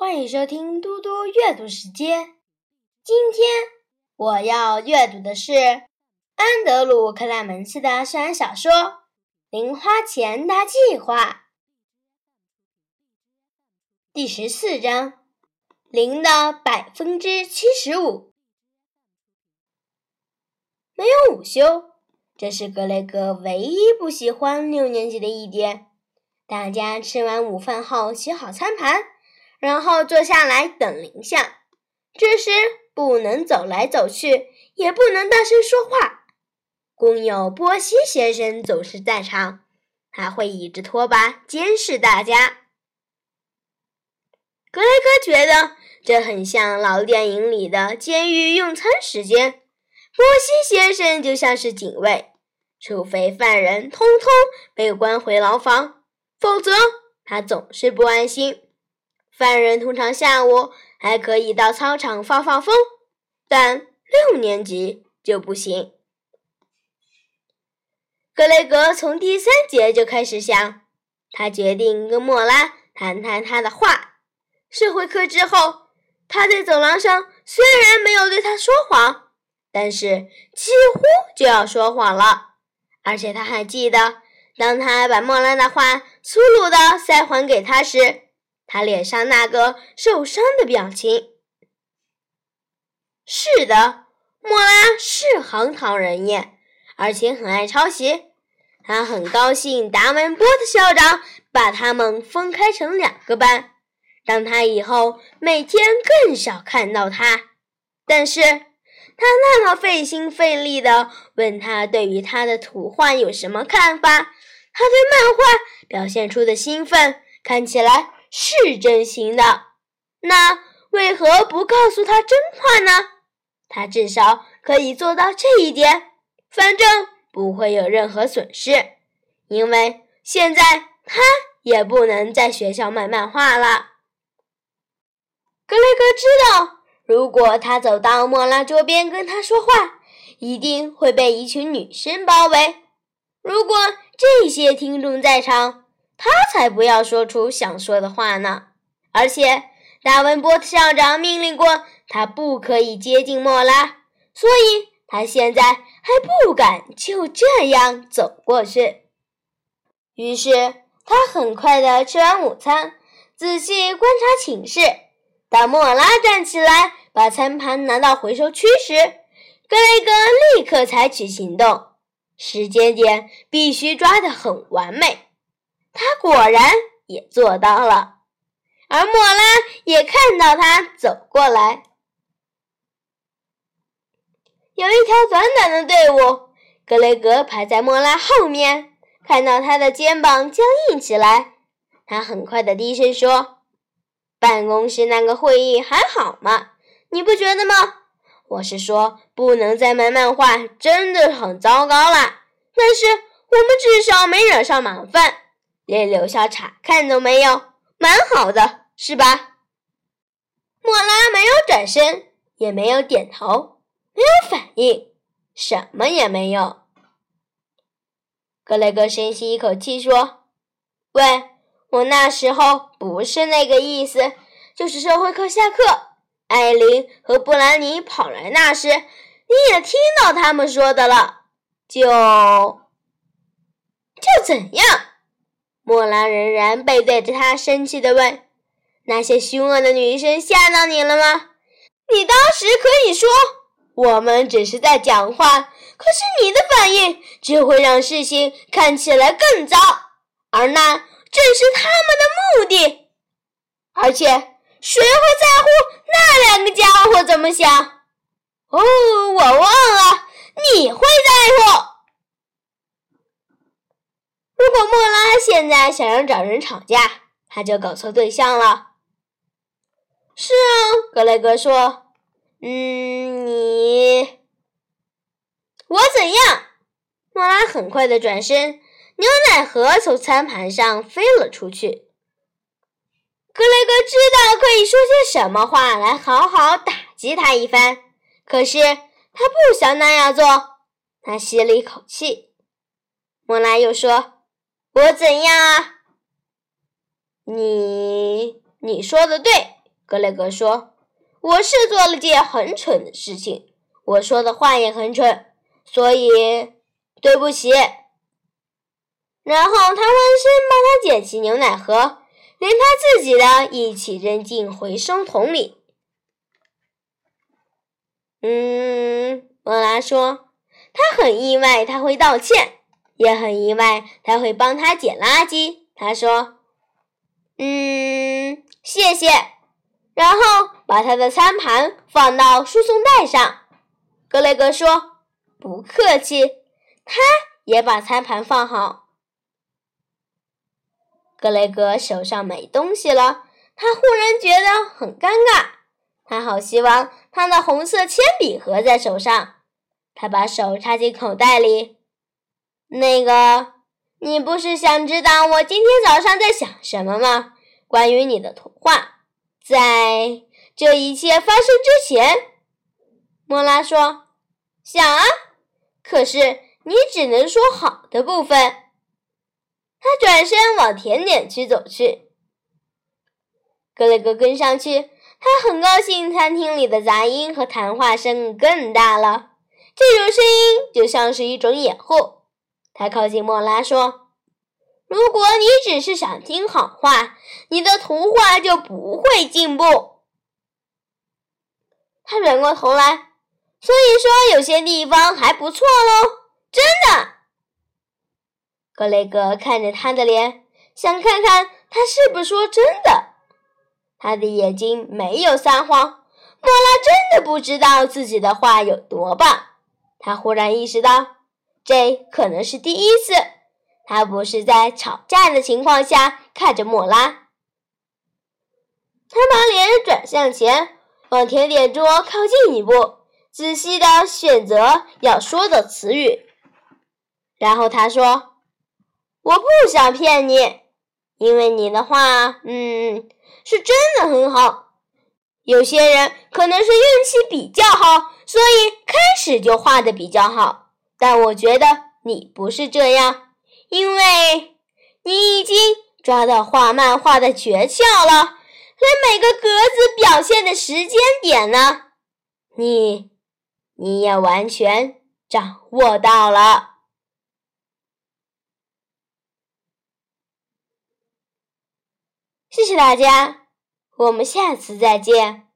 欢迎收听嘟嘟阅读时间。今天我要阅读的是安德鲁·克莱门斯的校园小说《零花钱大计划》第十四章：零的百分之七十五。没有午休，这是格雷格唯一不喜欢六年级的一点。大家吃完午饭后，洗好餐盘。然后坐下来等铃响，这时不能走来走去，也不能大声说话。工友波西先生总是在场，他会倚着拖把监视大家。格雷格觉得这很像老电影里的监狱用餐时间。波西先生就像是警卫，除非犯人通通被关回牢房，否则他总是不安心。犯人通常下午还可以到操场放放风，但六年级就不行。格雷格从第三节就开始想，他决定跟莫拉谈谈他的画。社会课之后，他在走廊上虽然没有对他说谎，但是几乎就要说谎了。而且他还记得，当他把莫拉的画粗鲁的塞还给他时。他脸上那个受伤的表情。是的，莫拉是行唐人厌，而且很爱抄袭。他很高兴达文波特校长把他们分开成两个班，让他以后每天更少看到他。但是他那么费心费力地问他对于他的图画有什么看法，他对漫画表现出的兴奋看起来。是真心的，那为何不告诉他真话呢？他至少可以做到这一点，反正不会有任何损失，因为现在他也不能在学校卖漫画了。格雷格知道，如果他走到莫拉桌边跟他说话，一定会被一群女生包围。如果这些听众在场，他才不要说出想说的话呢！而且达文波特校长命令过他不可以接近莫拉，所以他现在还不敢就这样走过去。于是他很快的吃完午餐，仔细观察寝室。当莫拉站起来把餐盘拿到回收区时，格雷格立刻采取行动，时间点必须抓得很完美。他果然也做到了，而莫拉也看到他走过来。有一条短短的队伍，格雷格排在莫拉后面，看到他的肩膀僵硬起来。他很快的低声说：“办公室那个会议还好吗？你不觉得吗？我是说，不能再卖漫画，真的很糟糕了。但是我们至少没惹上麻烦。”连留校查看都没有，蛮好的，是吧？莫拉没有转身，也没有点头，没有反应，什么也没有。格雷格深吸一口气说：“喂，我那时候不是那个意思，就是社会课下课，艾琳和布兰妮跑来那时，你也听到他们说的了，就就怎样？”莫兰仍然背对着他，生气地问：“那些凶恶的女生吓到你了吗？你当时可以说我们只是在讲话，可是你的反应只会让事情看起来更糟，而那正是他们的目的。而且，谁会在乎那两个家伙怎么想？哦，我忘了，你会在乎。”如果莫现在想要找人吵架，他就搞错对象了。是啊，格雷格说：“嗯，你我怎样？”莫拉很快的转身，牛奶盒从餐盘上飞了出去。格雷格知道可以说些什么话来好好打击他一番，可是他不想那样做。他吸了一口气。莫拉又说。我怎样啊？你你说的对，格雷格说：“我是做了件很蠢的事情，我说的话也很蠢，所以对不起。”然后他弯身帮他捡起牛奶盒，连他自己的一起扔进回收桶里。嗯，莫拉说，他很意外他会道歉，也很意外他会帮他捡垃圾。他说：“嗯，谢谢。”然后把他的餐盘放到输送带上。格雷格说：“不客气。”他也把餐盘放好。格雷格手上没东西了，他忽然觉得很尴尬。他好希望他的红色铅笔盒在手上。他把手插进口袋里。那个，你不是想知道我今天早上在想什么吗？关于你的图画，在这一切发生之前，莫拉说：“想啊，可是你只能说好的部分。”他转身往甜点区走去，格雷格跟上去。他很高兴，餐厅里的杂音和谈话声更大了。这种声音就像是一种掩护。他靠近莫拉说：“如果你只是想听好话，你的图画就不会进步。”他转过头来，所以说有些地方还不错喽，真的。格雷格看着他的脸，想看看他是不是说真的。他的眼睛没有撒谎。莫拉真的不知道自己的话有多棒。他忽然意识到，这可能是第一次，他不是在吵架的情况下看着莫拉。他把脸转向前，往甜点桌靠近一步，仔细的选择要说的词语。然后他说。我不想骗你，因为你的话，嗯，是真的很好。有些人可能是运气比较好，所以开始就画的比较好。但我觉得你不是这样，因为你已经抓到画漫画的诀窍了，连每个格子表现的时间点呢，你你也完全掌握到了。谢谢大家，我们下次再见。